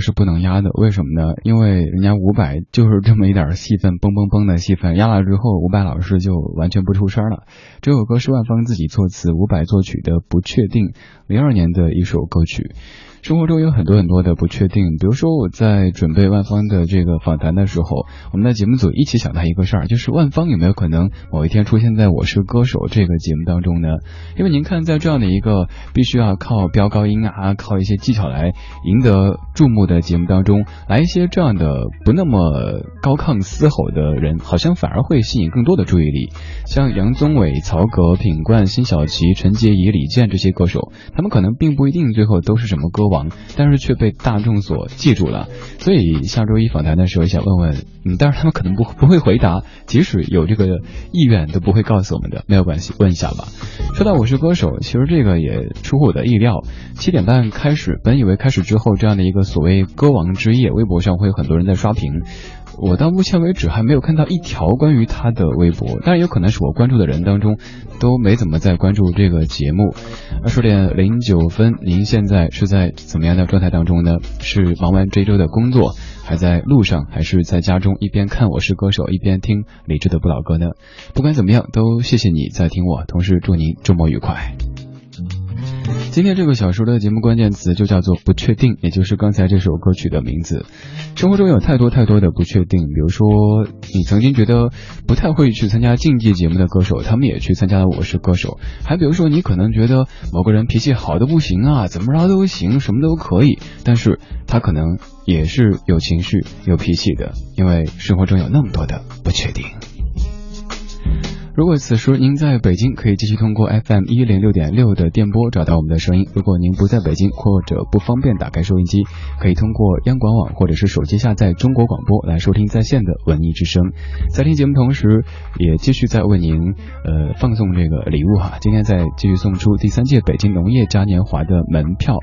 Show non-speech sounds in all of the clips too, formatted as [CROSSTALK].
是不能压的，为什么呢？因为人家伍佰就是这么一点戏份，嘣嘣嘣的戏份压了之后，伍佰老师就完全不出声了。这首歌是万峰自己作词，伍佰作曲的《不确定》零二年的一首歌曲。生活中有很多很多的不确定，比如说我在准备万芳的这个访谈的时候，我们在节目组一起想到一个事儿，就是万芳有没有可能某一天出现在我是歌手这个节目当中呢？因为您看，在这样的一个必须要靠飙高音啊，靠一些技巧来赢得注目的节目当中，来一些这样的不那么高亢嘶吼的人，好像反而会吸引更多的注意力。像杨宗纬、曹格、品冠、辛晓琪、陈洁仪、李健这些歌手，他们可能并不一定最后都是什么歌王，但是却被大众所记住了。所以下周一访谈的时候，想问问，嗯，但是他们可能不不会回答，即使有这个意愿，都不会告诉我们的，没有关系，问一下吧。说到我是歌手，其实这个也出乎我的意料。七点半开始，本以为开始之后这样的一个所谓歌王之夜，微博上会有很多人在刷屏。我到目前为止还没有看到一条关于他的微博，当然有可能是我关注的人当中都没怎么在关注这个节目。二十点零九分，您现在是在怎么样的状态当中呢？是忙完这周的工作，还在路上，还是在家中一边看《我是歌手》一边听李志的不老歌呢？不管怎么样，都谢谢你在听我，同时祝您周末愉快。今天这个小说的节目关键词就叫做不确定，也就是刚才这首歌曲的名字。生活中有太多太多的不确定，比如说你曾经觉得不太会去参加竞技节目的歌手，他们也去参加了《我是歌手》。还比如说你可能觉得某个人脾气好的不行啊，怎么着都行，什么都可以，但是他可能也是有情绪、有脾气的，因为生活中有那么多的不确定。如果此时您在北京，可以继续通过 FM 一零六点六的电波找到我们的声音。如果您不在北京或者不方便打开收音机，可以通过央广网或者是手机下载中国广播来收听在线的文艺之声。在听节目同时，也继续在为您呃放送这个礼物哈。今天在继续送出第三届北京农业嘉年华的门票。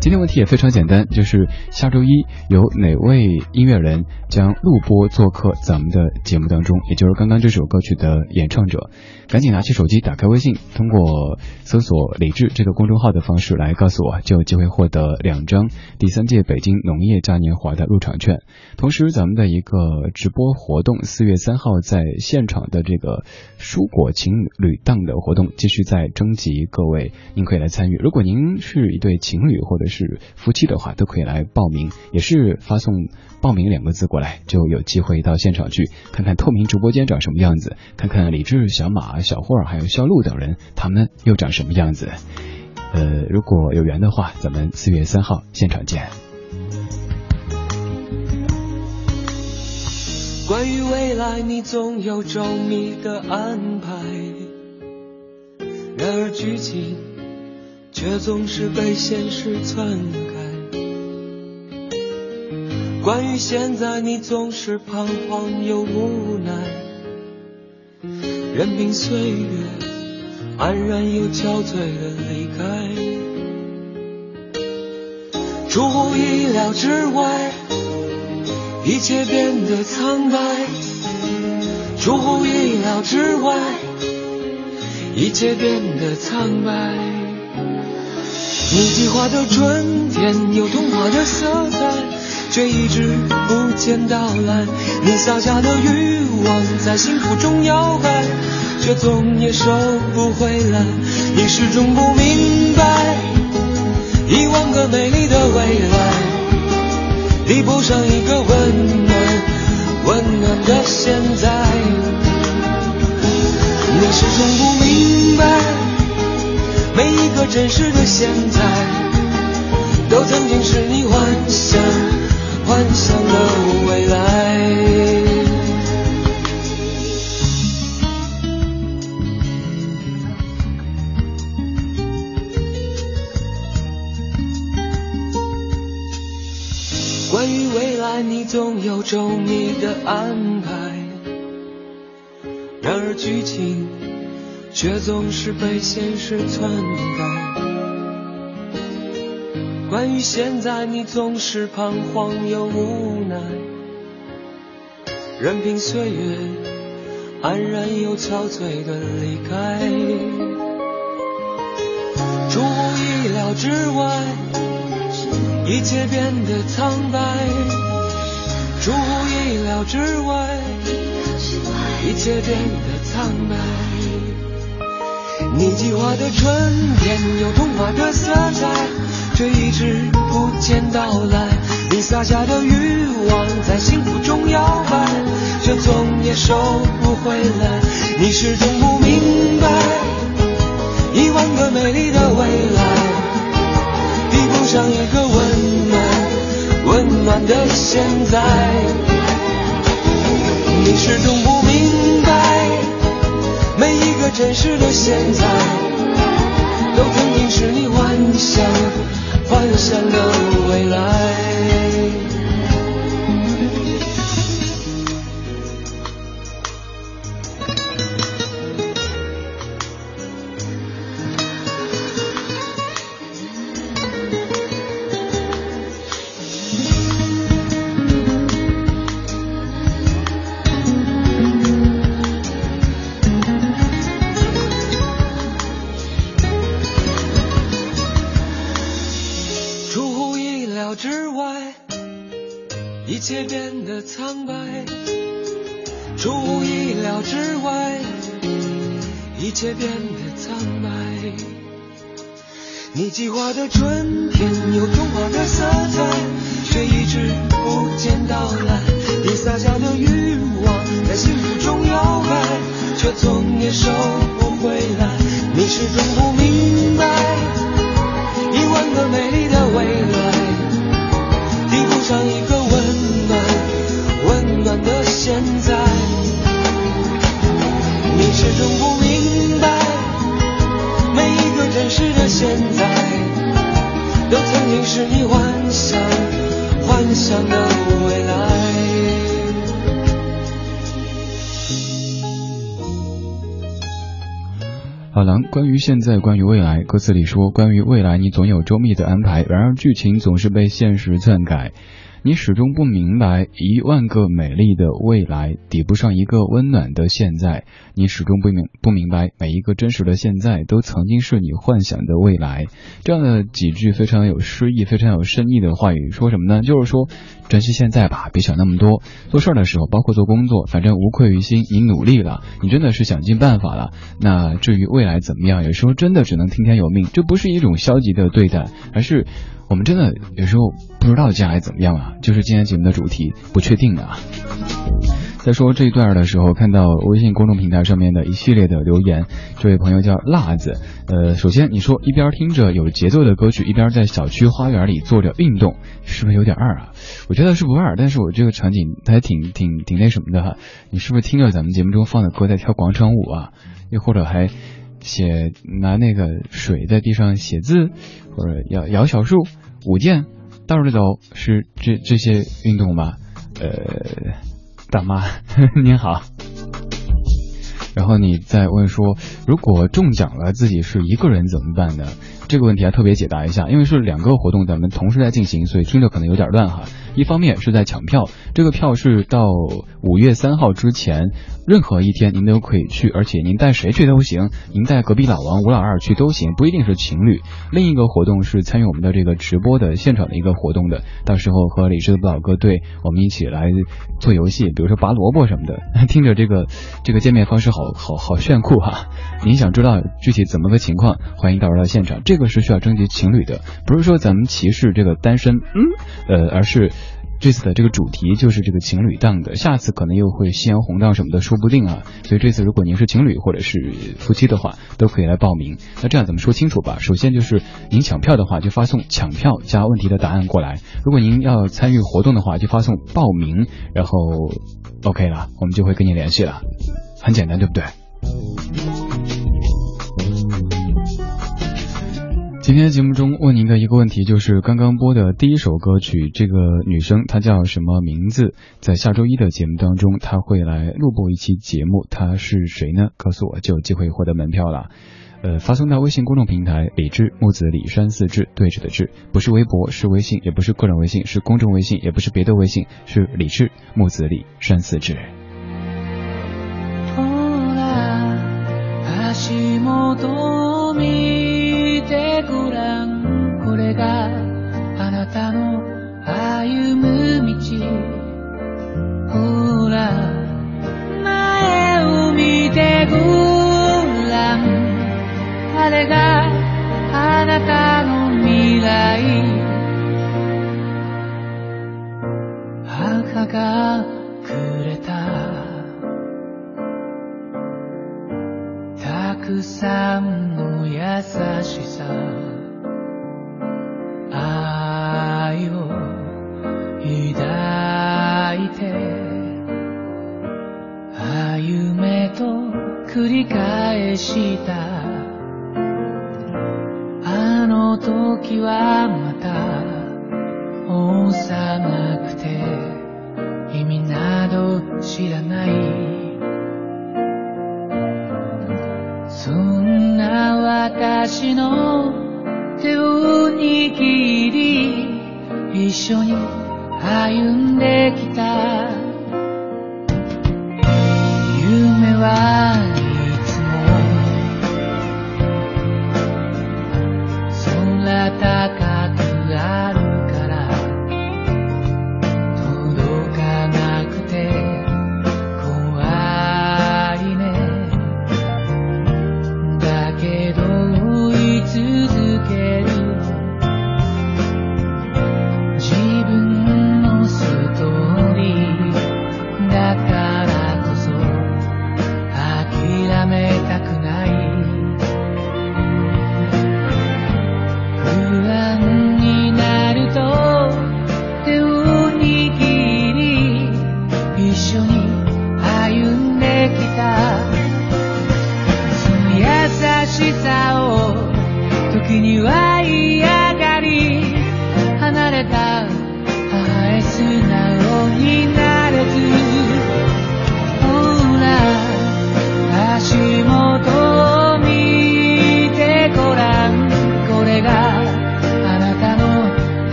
今天问题也非常简单，就是下周一有哪位音乐人将录播做客咱们的节目当中，也就是刚刚这首歌曲的演唱者。者赶紧拿起手机，打开微信，通过搜索“李志”这个公众号的方式来告诉我，就有机会获得两张第三届北京农业嘉年华的入场券。同时，咱们的一个直播活动，四月三号在现场的这个蔬果情侣档的活动，继续在征集各位，您可以来参与。如果您是一对情侣或者是夫妻的话，都可以来报名，也是发送。报名两个字过来，就有机会到现场去看看透明直播间长什么样子，看看李志、小马、小霍还有肖路等人，他们又长什么样子。呃，如果有缘的话，咱们四月三号现场见。关于未来，你总有周密的安排，然而剧情却总是被现实篡改。关于现在，你总是彷徨又无奈，任凭岁月安然又憔悴的离开。出乎意料之外，一切变得苍白。出乎意料之外，一切变得苍白。你计划的春天，有童话的色彩。却一直不见到来，你撒下的欲望在幸福中摇摆，却总也收不回来。你始终不明白，一万个美丽的未来，比不上一个温暖温暖的现在。你始终不明白，每一个真实的现在，都曾经是你幻想。幻想的未来。关于未来，你总有周密的安排，然而剧情却总是被现实篡改。关于现在，你总是彷徨又无奈，任凭岁月安然又憔悴的离开。出乎意料之外，一切变得苍白。出乎意料之外，一切变得苍白。你计划的春天，有童话的色彩。却一直不见到来。你撒下的欲望在幸福中摇摆，却总也收不回来。你始终不明白，一万个美丽的未来，比不上一个温暖温暖的现在。你始终不明白，每一个真实的现在，都曾经是你幻想幻想的未来。一切变得苍白。你计划的春天有童话的色彩，却一直不见到来。你撒下的欲望在幸福中摇摆，却总也收不回来。你始终不明白。一万个美丽的未来，抵不上一个温暖温暖的现在。你始终不明白，每一个真实的现在，都曾经是你幻想幻想的未来。好了，关于现在，关于未来，歌词里说，关于未来，你总有周密的安排，然而剧情总是被现实篡改。你始终不明白，一万个美丽的未来抵不上一个温暖的现在。你始终不明不明白，每一个真实的现在都曾经是你幻想的未来。这样的几句非常有诗意、非常有深意的话语，说什么呢？就是说，珍惜现在吧，别想那么多。做事儿的时候，包括做工作，反正无愧于心。你努力了，你真的是想尽办法了。那至于未来怎么样，有时候真的只能听天由命。这不是一种消极的对待，而是。我们真的有时候不知道接下来怎么样啊，就是今天节目的主题不确定啊。在说这一段的时候，看到微信公众平台上面的一系列的留言，这位朋友叫辣子，呃，首先你说一边听着有节奏的歌曲，一边在小区花园里做着运动，是不是有点二啊？我觉得是不二，但是我这个场景它还挺挺挺那什么的哈。你是不是听着咱们节目中放的歌在跳广场舞啊？又或者还？写拿那个水在地上写字，或者摇摇小树、舞剑、倒着走，是这这些运动吧？呃，大妈 [LAUGHS] 您好。然后你再问说，如果中奖了，自己是一个人怎么办呢？这个问题还特别解答一下，因为是两个活动咱们同时在进行，所以听着可能有点乱哈。一方面是在抢票，这个票是到五月三号之前，任何一天您都可以去，而且您带谁去都行，您带隔壁老王、吴老二去都行，不一定是情侣。另一个活动是参与我们的这个直播的现场的一个活动的，到时候和李志的不老哥队我们一起来做游戏，比如说拔萝卜什么的。[LAUGHS] 听着这个这个见面方式好好好炫酷哈！您想知道具体怎么个情况，欢迎到时候到现场。这个是需要征集情侣的，不是说咱们歧视这个单身，嗯，呃，而是。这次的这个主题就是这个情侣档的，下次可能又会夕阳红档什么的，说不定啊。所以这次如果您是情侣或者是夫妻的话，都可以来报名。那这样咱们说清楚吧。首先就是您抢票的话，就发送抢票加问题的答案过来；如果您要参与活动的话，就发送报名，然后 OK 了，我们就会跟你联系了。很简单，对不对？今天节目中问您的一个问题，就是刚刚播的第一首歌曲，这个女生她叫什么名字？在下周一的节目当中，她会来录播一期节目，她是谁呢？告诉我就有机会获得门票了。呃，发送到微信公众平台李志木子李山四志对着的志，不是微博，是微信，也不是个人微信，是公众微信，也不是别的微信，是李志木子李山四志。てごらんこ があなたの歩む道。ほら前を見てごらん。あれがあなたの未来。母がくれた。たくさんの優しさ。愛を抱いて歩めと繰り返したあの時はまた幼くて意味など知らないそんな私の手を握り一緒に歩んできた。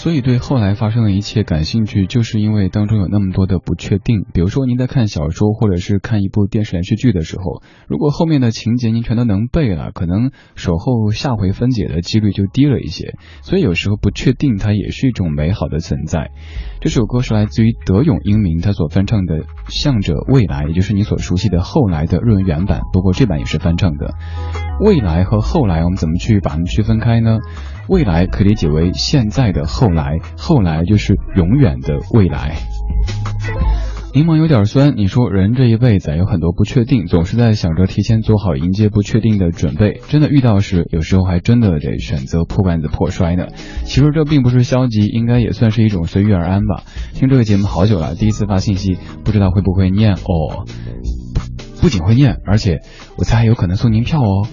所以对后来发生的一切感兴趣，就是因为当中有那么多的不确定。比如说，您在看小说或者是看一部电视连续剧的时候，如果后面的情节您全都能背了，可能守候下回分解的几率就低了一些。所以有时候不确定它也是一种美好的存在。这首歌是来自于德永英明他所翻唱的《向着未来》，也就是你所熟悉的后来的日文原版，不过这版也是翻唱的。未来和后来，我们怎么去把它们区分开呢？未来可理解为现在的后来，后来就是永远的未来。柠檬有点酸，你说人这一辈子有很多不确定，总是在想着提前做好迎接不确定的准备。真的遇到时，有时候还真的得选择破罐子破摔呢。其实这并不是消极，应该也算是一种随遇而安吧。听这个节目好久了，第一次发信息，不知道会不会念哦。不仅会念，而且我猜还有可能送您票哦。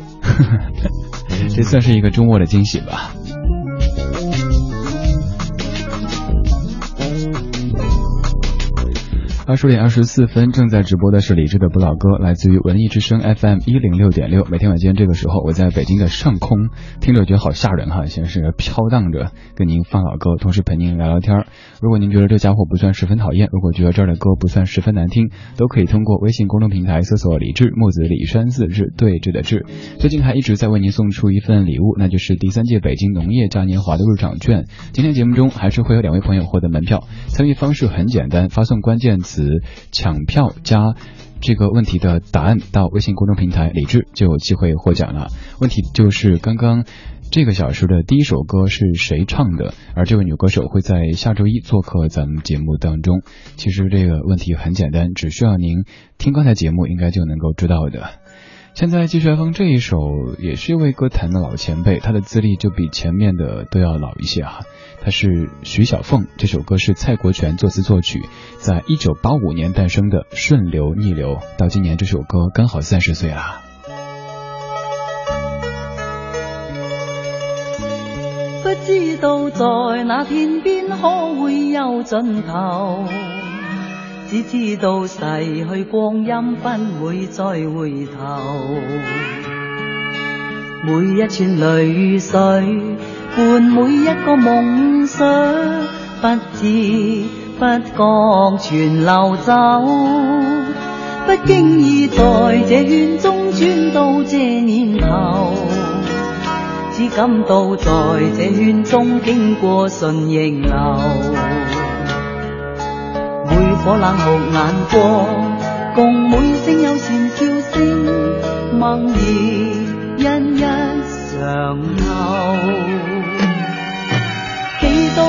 [LAUGHS] 这算是一个周末的惊喜吧。二十点二十四分，正在直播的是李志的不老歌，来自于文艺之声 FM 一零六点六。每天晚间这个时候，我在北京的上空，听着觉得好吓人哈，先是飘荡着跟您放老歌，同时陪您聊聊天如果您觉得这家伙不算十分讨厌，如果觉得这儿的歌不算十分难听，都可以通过微信公众平台搜索“李志木子李山寺志对峙的志”。最近还一直在为您送出一份礼物，那就是第三届北京农业嘉年华的入场券。今天节目中还是会有两位朋友获得门票，参与方式很简单，发送关键词。词抢票加这个问题的答案到微信公众平台李智就有机会获奖了。问题就是刚刚这个小时的第一首歌是谁唱的？而这位女歌手会在下周一做客咱们节目当中。其实这个问题很简单，只需要您听刚才节目应该就能够知道的。现在继续来放这一首，也是一位歌坛的老前辈，他的资历就比前面的都要老一些啊。他是徐小凤，这首歌是蔡国权作词作曲，在一九八五年诞生的《顺流逆流》，到今年这首歌刚好三十岁啦。不知道在那天边可会有尽头。只知道逝去光阴不会再回头，每一串泪水伴每一个梦想，不知不觉全流走。不经意在这圈中转到这年头，只感到在这圈中经过顺逆流。火冷酷眼光，共每声友善笑声，梦儿一一常留。几多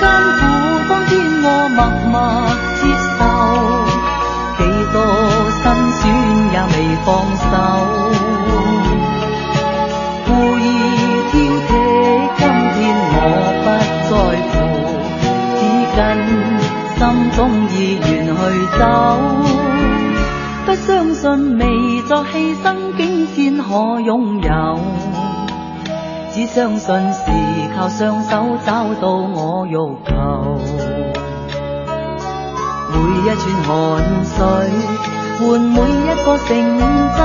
艰苦，当天我默默接受；几多辛酸，也未放手。故意挑剔，今天我不在乎，只跟。心中意愿去走，不相信未作牺牲，竟先可拥有。只相信是靠双手找到我欲求。每一串汗水换每一个成就，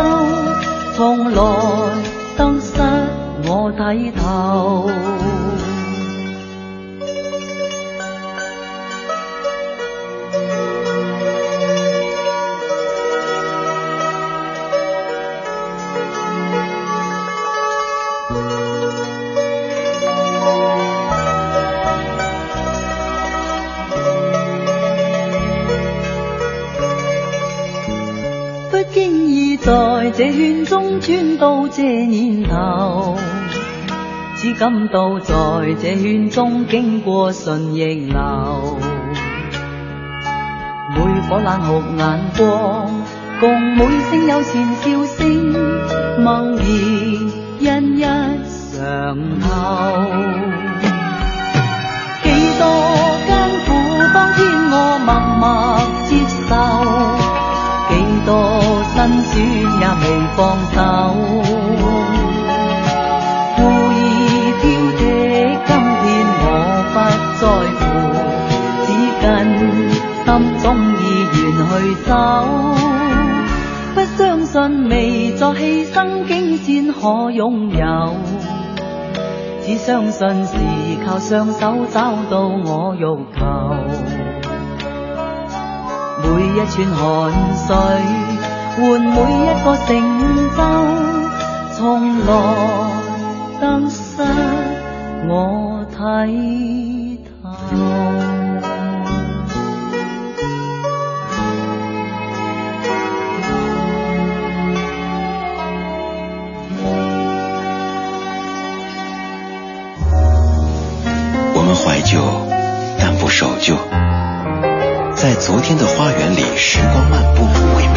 从来得失我睇透。这圈中转到这年头，只感到在这圈中经过顺逆流。每颗冷酷眼光，共每声友善笑声，梦儿一一常透。几多艰苦，当天我默默放手，故意挑剔，今天我不在乎，只跟心中意愿去走。不相信未作牺牲，竟先可拥有。只相信是靠双手找到我欲求，每一串汗水。换每一个成就，从来得失我睇透。我们怀旧，但不守旧。在昨天的花园里时光漫步，为明天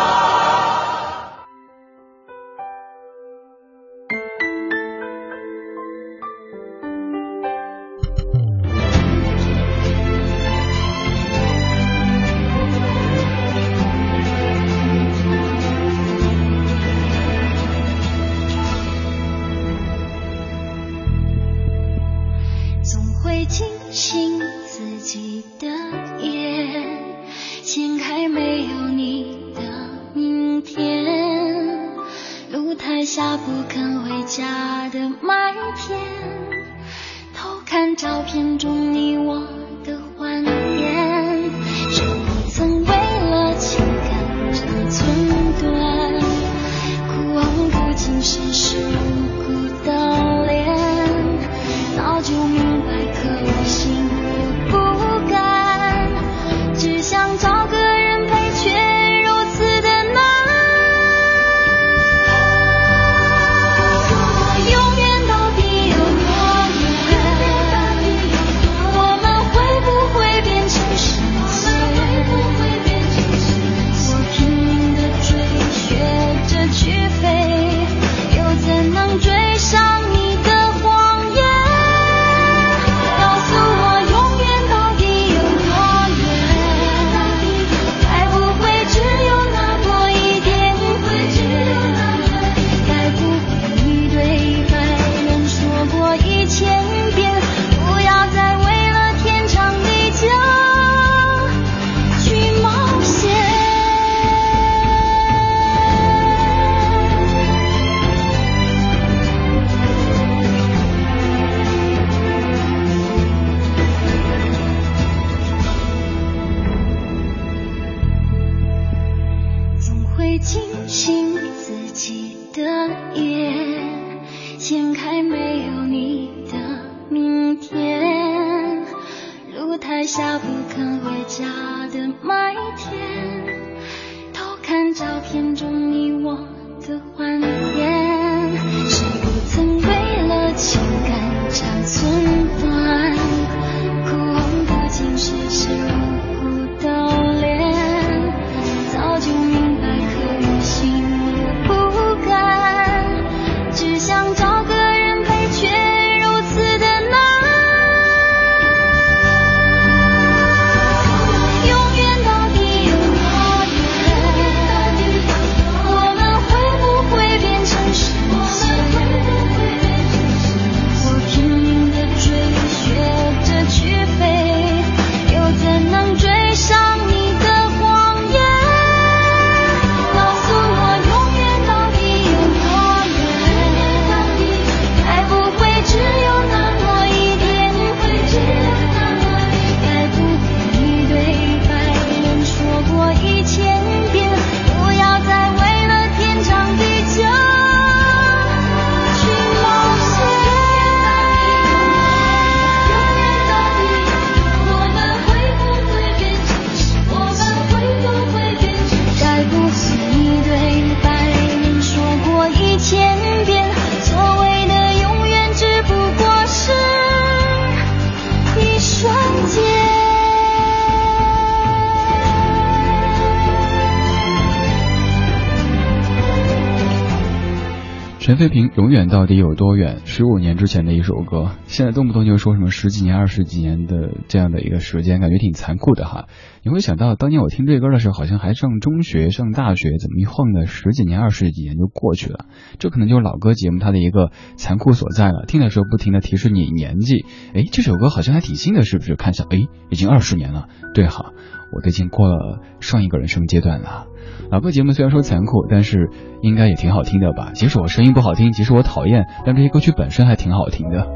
飞平永远到底有多远？十五年之前的一首歌，现在动不动就说什么十几年、二十几年的这样的一个时间，感觉挺残酷的哈。你会想到当年我听这歌的时候，好像还上中学、上大学，怎么一晃的十几年、二十几年就过去了？这可能就是老歌节目它的一个残酷所在了。听的时候不停的提示你年纪，哎，这首歌好像还挺新的，是不是？看一下，哎，已经二十年了。对哈，我都已经过了上一个人生阶段了。老歌节目虽然说残酷，但是应该也挺好听的吧？即使我声音不好听，即使我讨厌，但这些歌曲本身还挺好听的。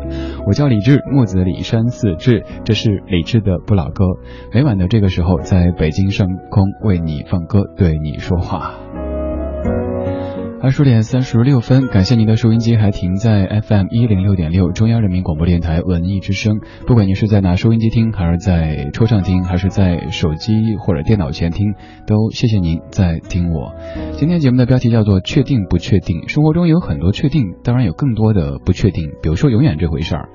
我叫李志，木子李山四志，这是李志的不老歌。每晚的这个时候，在北京上空为你放歌，对你说话。二十点三十六分，感谢您的收音机还停在 FM 一零六点六中央人民广播电台文艺之声。不管您是在拿收音机听，还是在车上听，还是在手机或者电脑前听，都谢谢您在听我。今天节目的标题叫做“确定不确定”。生活中有很多确定，当然有更多的不确定。比如说永远这回事儿，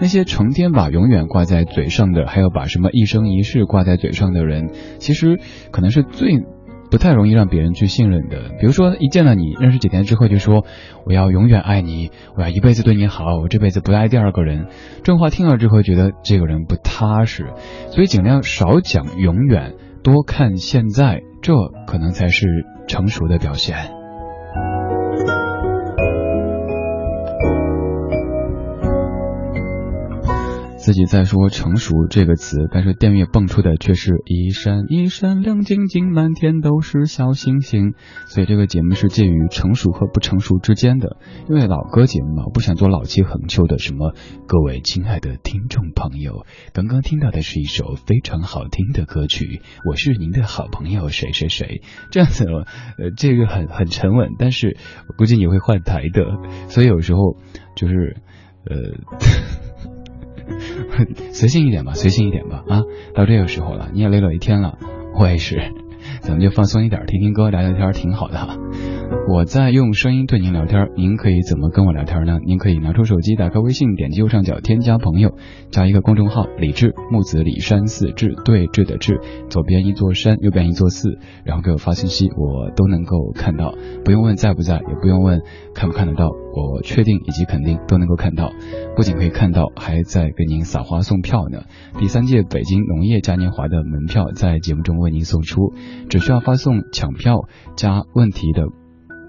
那些成天把永远挂在嘴上的，还有把什么一生一世挂在嘴上的人，其实可能是最。不太容易让别人去信任的，比如说一见到你认识几天之后就说我要永远爱你，我要一辈子对你好，我这辈子不爱第二个人，这话听了之后觉得这个人不踏实，所以尽量少讲永远，多看现在，这可能才是成熟的表现。自己在说“成熟”这个词，但是电乐蹦出的却是一闪一闪亮晶晶，满天都是小星星。所以这个节目是介于成熟和不成熟之间的。因为老歌节目嘛，我不想做老气横秋的什么。各位亲爱的听众朋友，刚刚听到的是一首非常好听的歌曲，我是您的好朋友谁谁谁。这样子，呃，这个很很沉稳，但是我估计你会换台的。所以有时候就是，呃。[LAUGHS] 随性一点吧，随性一点吧啊！到这个时候了，你也累了一天了，我也是，咱们就放松一点，听听歌，聊聊天，挺好的哈。我在用声音对您聊天，您可以怎么跟我聊天呢？您可以拿出手机，打开微信，点击右上角添加朋友，加一个公众号“李志木子李山寺志对峙的志”，左边一座山，右边一座寺，然后给我发信息，我都能够看到，不用问在不在，也不用问看不看得到，我确定以及肯定都能够看到，不仅可以看到，还在给您撒花送票呢。第三届北京农业嘉年华的门票在节目中为您送出，只需要发送抢票加问题的。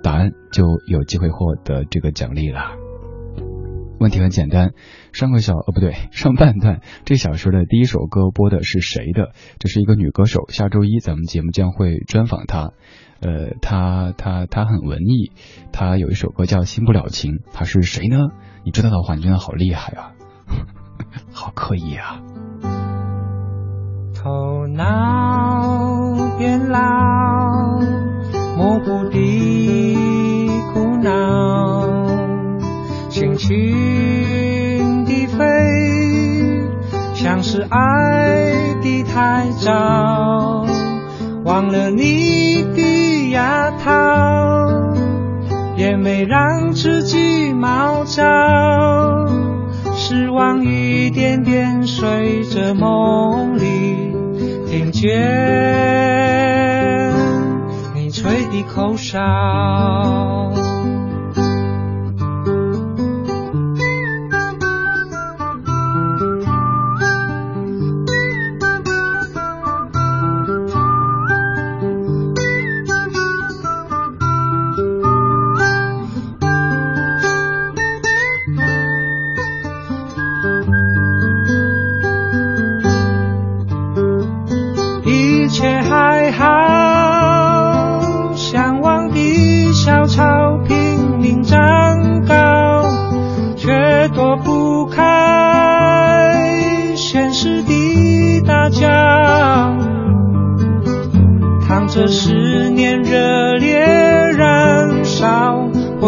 答案就有机会获得这个奖励了。问题很简单，上个小哦不对，上半段这小时的第一首歌播的是谁的？这是一个女歌手，下周一咱们节目将会专访她。呃，她她她很文艺，她有一首歌叫《新不了情》，她是谁呢？你知道的话，你真的好厉害啊，[LAUGHS] 好刻意啊。头脑老，模糊的苦恼。轻轻地飞，像是爱的太早，忘了你的牙套，也没让自己毛躁，失望一点点随着梦里，听见吹的口哨。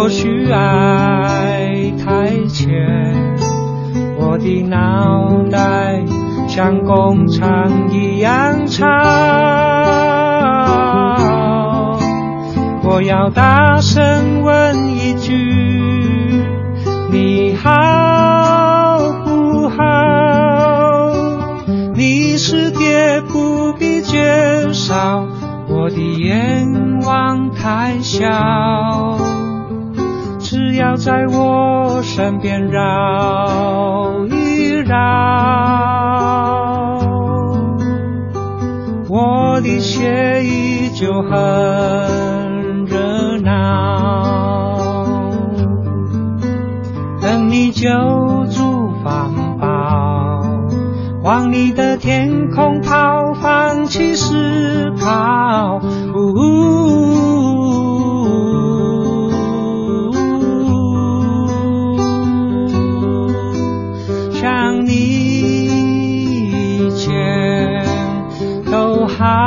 或许爱太浅，我的脑袋像工厂一样吵。我要大声问一句，你好不好？你是爹，不必介绍。我的愿望太小，在我身边绕一绕，我的血依旧很热闹。等你就都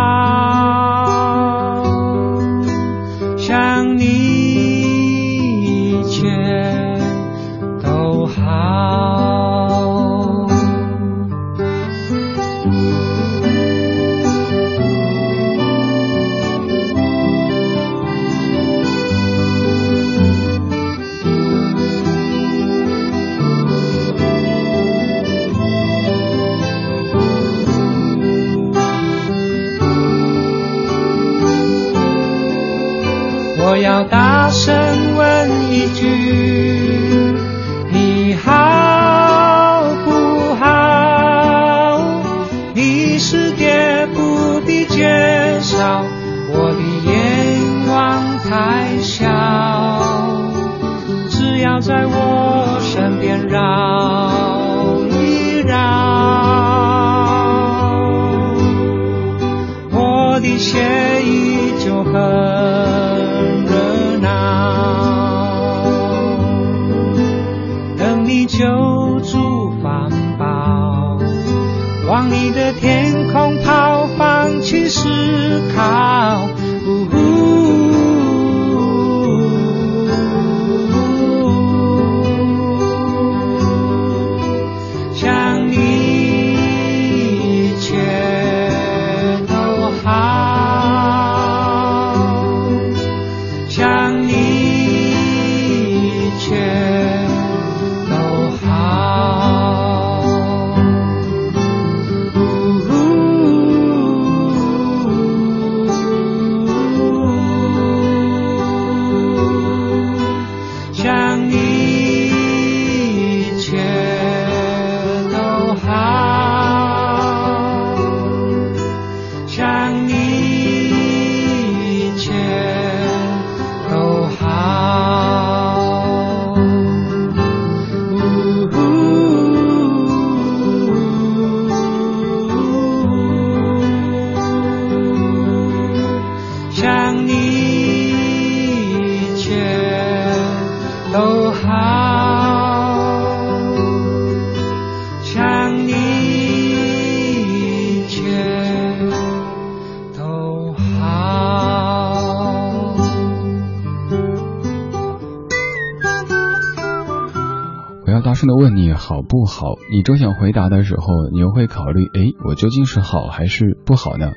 问你好不好？你正想回答的时候，你又会考虑，诶，我究竟是好还是不好呢？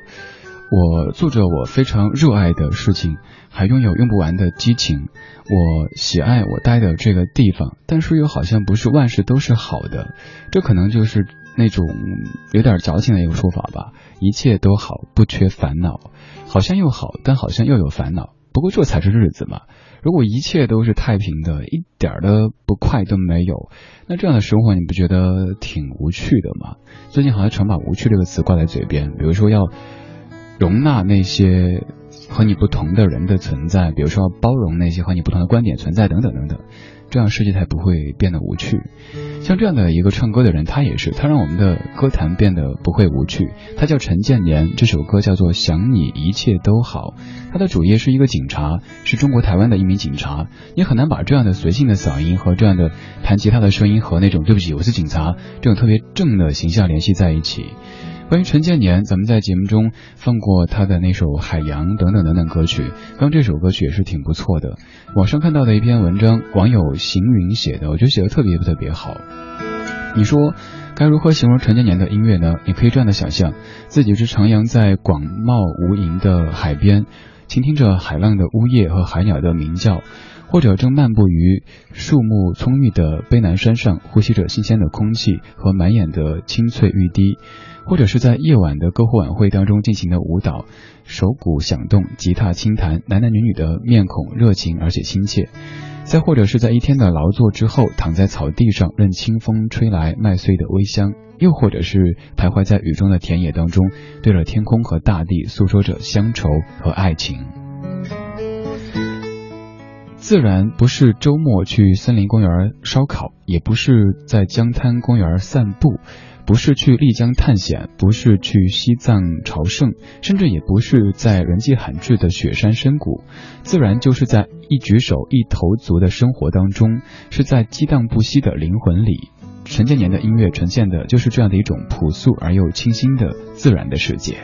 我做着我非常热爱的事情，还拥有用不完的激情。我喜爱我待的这个地方，但是又好像不是万事都是好的。这可能就是那种有点矫情的一个说法吧。一切都好，不缺烦恼，好像又好，但好像又有烦恼。不过这才是日子嘛。如果一切都是太平的，一点儿的不快都没有，那这样的生活你不觉得挺无趣的吗？最近好像常把“无趣”这个词挂在嘴边，比如说要容纳那些和你不同的人的存在，比如说要包容那些和你不同的观点存在，等等等等，这样世界才不会变得无趣。像这样的一个唱歌的人，他也是，他让我们的歌坛变得不会无趣。他叫陈建年，这首歌叫做《想你一切都好》。他的主业是一个警察，是中国台湾的一名警察。你很难把这样的随性的嗓音和这样的弹吉他的声音和那种“对不起，我是警察”这种特别正的形象联系在一起。关于陈建年，咱们在节目中放过他的那首《海洋》等等等等歌曲，刚这首歌曲也是挺不错的。网上看到的一篇文章，网友行云写的，我觉得写的特别特别好。你说该如何形容陈建年的音乐呢？你可以这样的想象，自己是徜徉在广袤无垠的海边，倾听着海浪的呜咽和海鸟的鸣叫。或者正漫步于树木葱郁的卑南山上，呼吸着新鲜的空气和满眼的青翠欲滴；或者是在夜晚的篝火晚会当中进行的舞蹈，手鼓响动，吉他轻弹，男男女女的面孔热情而且亲切；再或者是在一天的劳作之后，躺在草地上，任清风吹来麦穗的微香；又或者是徘徊在雨中的田野当中，对着天空和大地诉说着乡愁和爱情。自然不是周末去森林公园烧烤，也不是在江滩公园散步，不是去丽江探险，不是去西藏朝圣，甚至也不是在人迹罕至的雪山深谷。自然就是在一举手一投足的生活当中，是在激荡不息的灵魂里。陈建年的音乐呈现的就是这样的一种朴素而又清新的自然的世界。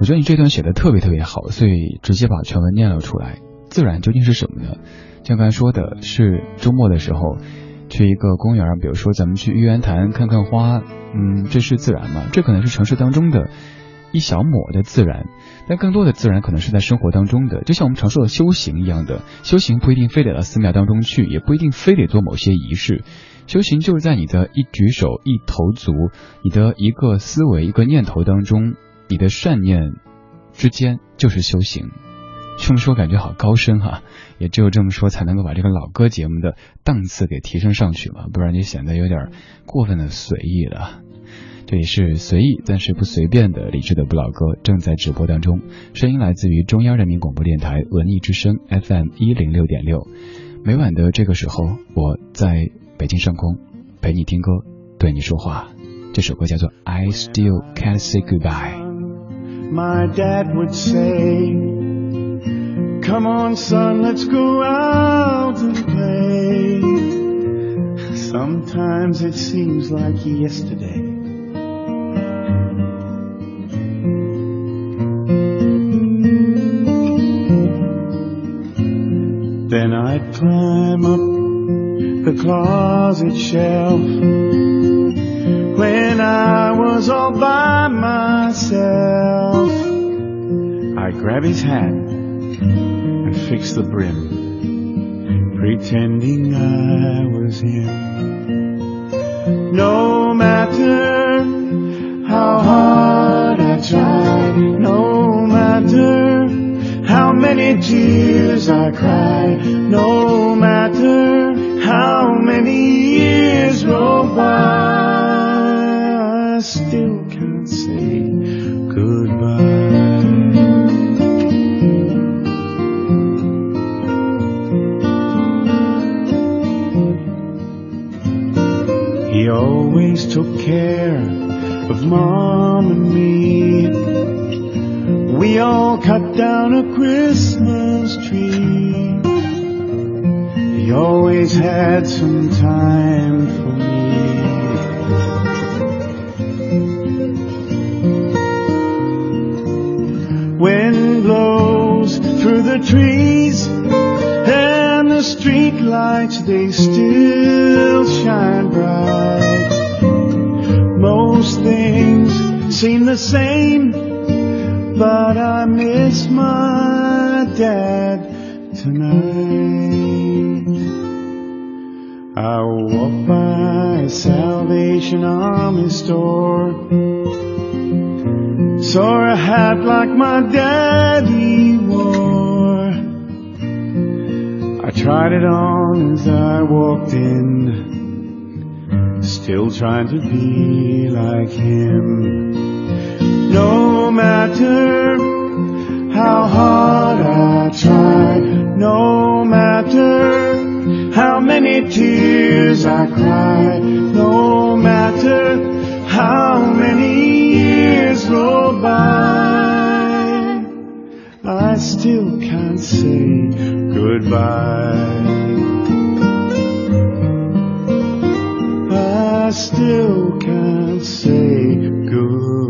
我觉得你这段写的特别特别好，所以直接把全文念了出来。自然究竟是什么呢？像刚才说的是周末的时候去一个公园，比如说咱们去玉渊潭看看花，嗯，这是自然嘛？这可能是城市当中的一小抹的自然，但更多的自然可能是在生活当中的，就像我们常说的修行一样的。修行不一定非得到寺庙当中去，也不一定非得做某些仪式。修行就是在你的一举手一投足，你的一个思维一个念头当中。你的善念之间就是修行。这么说感觉好高深哈，也只有这么说才能够把这个老歌节目的档次给提升上去嘛，不然就显得有点过分的随意了。这里是随意但是不随便的理智的不老歌正在直播当中，声音来自于中央人民广播电台文艺之声 FM 一零六点六。每晚的这个时候，我在北京上空陪你听歌，对你说话。这首歌叫做《I Still Can't Say Goodbye》。My dad would say, Come on, son, let's go out and play. Sometimes it seems like yesterday. Then I'd climb up the closet shelf when I was all by myself. I grab his hat and fix the brim, pretending I was him. No matter how hard I tried, no matter how many tears I cried, no matter how many years care of mom and me. We all cut down a Christmas tree. He always had some time for me. Wind blows through the trees and the street lights they still seem the same, but I miss my dad tonight. I walk by Salvation Army store. Saw a hat like my daddy wore. I tried it on as I walked in, still trying to be like him. No matter how hard I try, no matter how many tears I cry, no matter how many years roll by, I still can't say goodbye. I still can't say goodbye.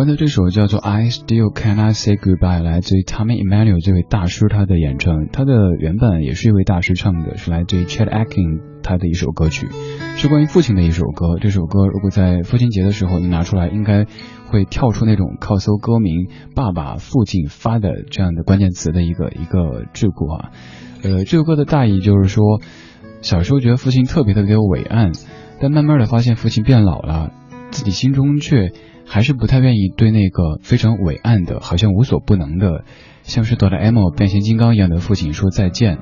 刚才这首叫做《I Still Cannot Say Goodbye》，来自于 Tommy Emmanuel 这位大师他的演唱，他的原版也是一位大师唱的，是来自于 Chet Atkins 他的一首歌曲，是关于父亲的一首歌。这首歌如果在父亲节的时候你拿出来，应该会跳出那种靠搜歌名“爸爸”“父亲”“发的”这样的关键词的一个一个桎梏啊。呃，这首歌的大意就是说，小时候觉得父亲特别特别伟岸，但慢慢的发现父亲变老了，自己心中却还是不太愿意对那个非常伟岸的，好像无所不能的，像是哆啦 A 梦变形金刚一样的父亲说再见。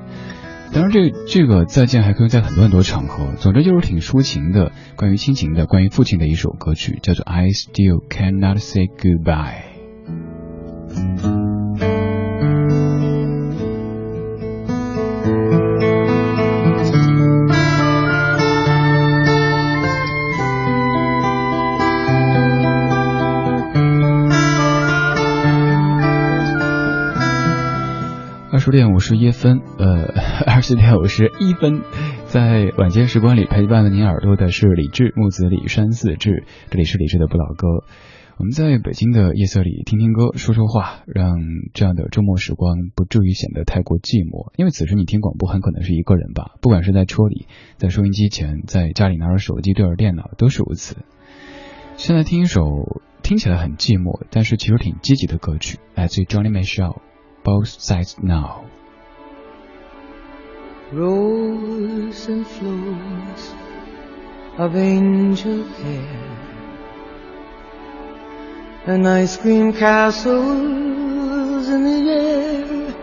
当然这，这个再见还可以在很多很多场合。总之就是挺抒情的，关于亲情的，关于父亲的一首歌曲，叫做《I Still Cannot Say Goodbye》。二十点五十一分，呃，[LAUGHS] 二十点五十一分，在晚间时光里陪伴了您耳朵的是李志木子李山四志，这里是李志的不老歌。我们在北京的夜色里听听歌，说说话，让这样的周末时光不至于显得太过寂寞。因为此时你听广播很可能是一个人吧，不管是在车里、在收音机前、在家里拿着手机对着电脑，都是如此。现在听一首听起来很寂寞，但是其实挺积极的歌曲，来自于 Johnny m i c h e l l《Both Sides Now》。Rose and flows of angel hair and ice cream castles in the air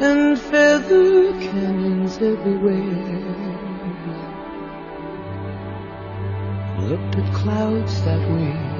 and feather canyons everywhere. Looked at clouds that way.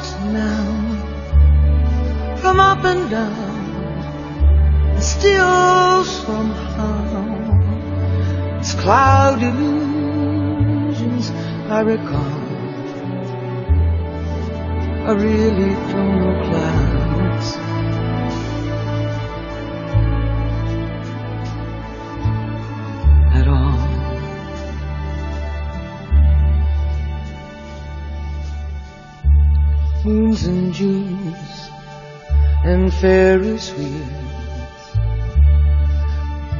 from up and down, and still somehow it's cloud illusions I recall. I really don't know clouds. At all. moons and Junes and Ferris wheels.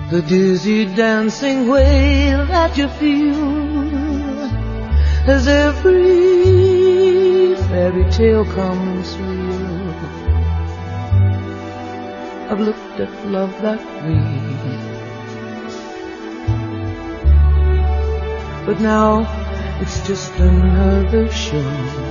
The dizzy dancing way that you feel as every fairy tale comes real. I've looked at love that way. But now it's just another show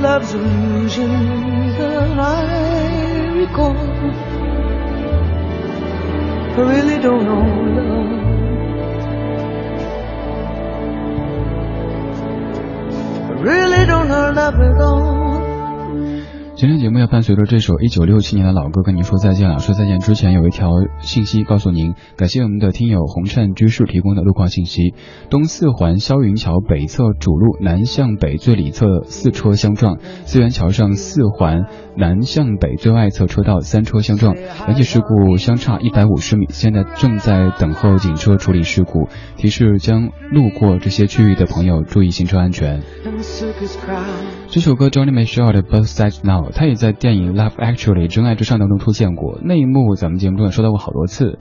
love's illusion that I recall. I really don't know love. I really don't know love at all. 今天节目要伴随着这首一九六七年的老歌跟您说再见了。说再见之前有一条信息告诉您，感谢我们的听友红灿居士提供的路况信息：东四环霄云桥北侧主路南向北最里侧四车相撞，四元桥上四环南向北最外侧车道三车相撞，两起事故相差一百五十米，现在正在等候警车处理事故。提示将路过这些区域的朋友注意行车安全。这首歌 Johnny Mitchell 的 Both Sides Now，她也在电影《Love Actually》真爱至上当中出现过。那一幕咱们节目中也说到过好多次。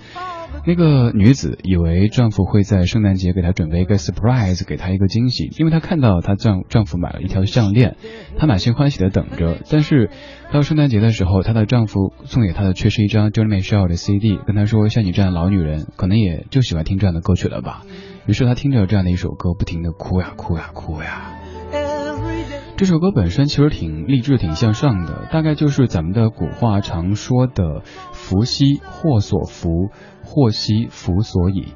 那个女子以为丈夫会在圣诞节给她准备一个 surprise，给她一个惊喜，因为她看到她丈丈夫买了一条项链，她满心欢喜的等着。但是到圣诞节的时候，她的丈夫送给她的却是一张 Johnny m i c h e l 的 CD，跟她说像你这样老女人，可能也就喜欢听这样的歌曲了吧。于是她听着这样的一首歌，不停的哭呀哭呀哭呀。这首歌本身其实挺励志、挺向上的，大概就是咱们的古话常说的“福兮祸所伏，祸兮福所倚”，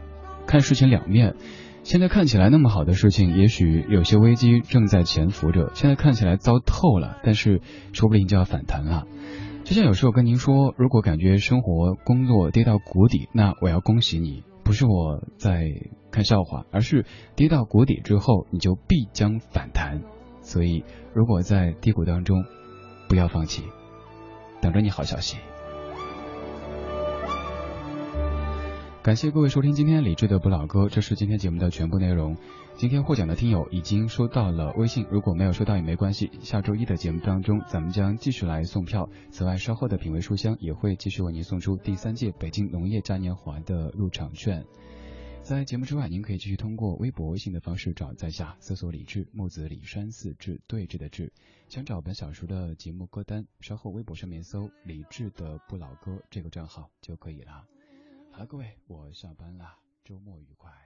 看事情两面。现在看起来那么好的事情，也许有些危机正在潜伏着。现在看起来糟透了，但是说不定就要反弹了。就像有时候跟您说，如果感觉生活、工作跌到谷底，那我要恭喜你，不是我在看笑话，而是跌到谷底之后，你就必将反弹。所以，如果在低谷当中，不要放弃，等着你好消息。感谢各位收听今天理智的不老歌，这是今天节目的全部内容。今天获奖的听友已经收到了微信，如果没有收到也没关系，下周一的节目当中，咱们将继续来送票。此外，稍后的品味书香也会继续为您送出第三届北京农业嘉年华的入场券。在节目之外，您可以继续通过微博、微信的方式找在下，搜索李志木子李山寺志对峙的志。想找本小说的节目歌单，稍后微博上面搜“李志的不老歌”这个账号就可以了。好了，各位，我下班了，周末愉快。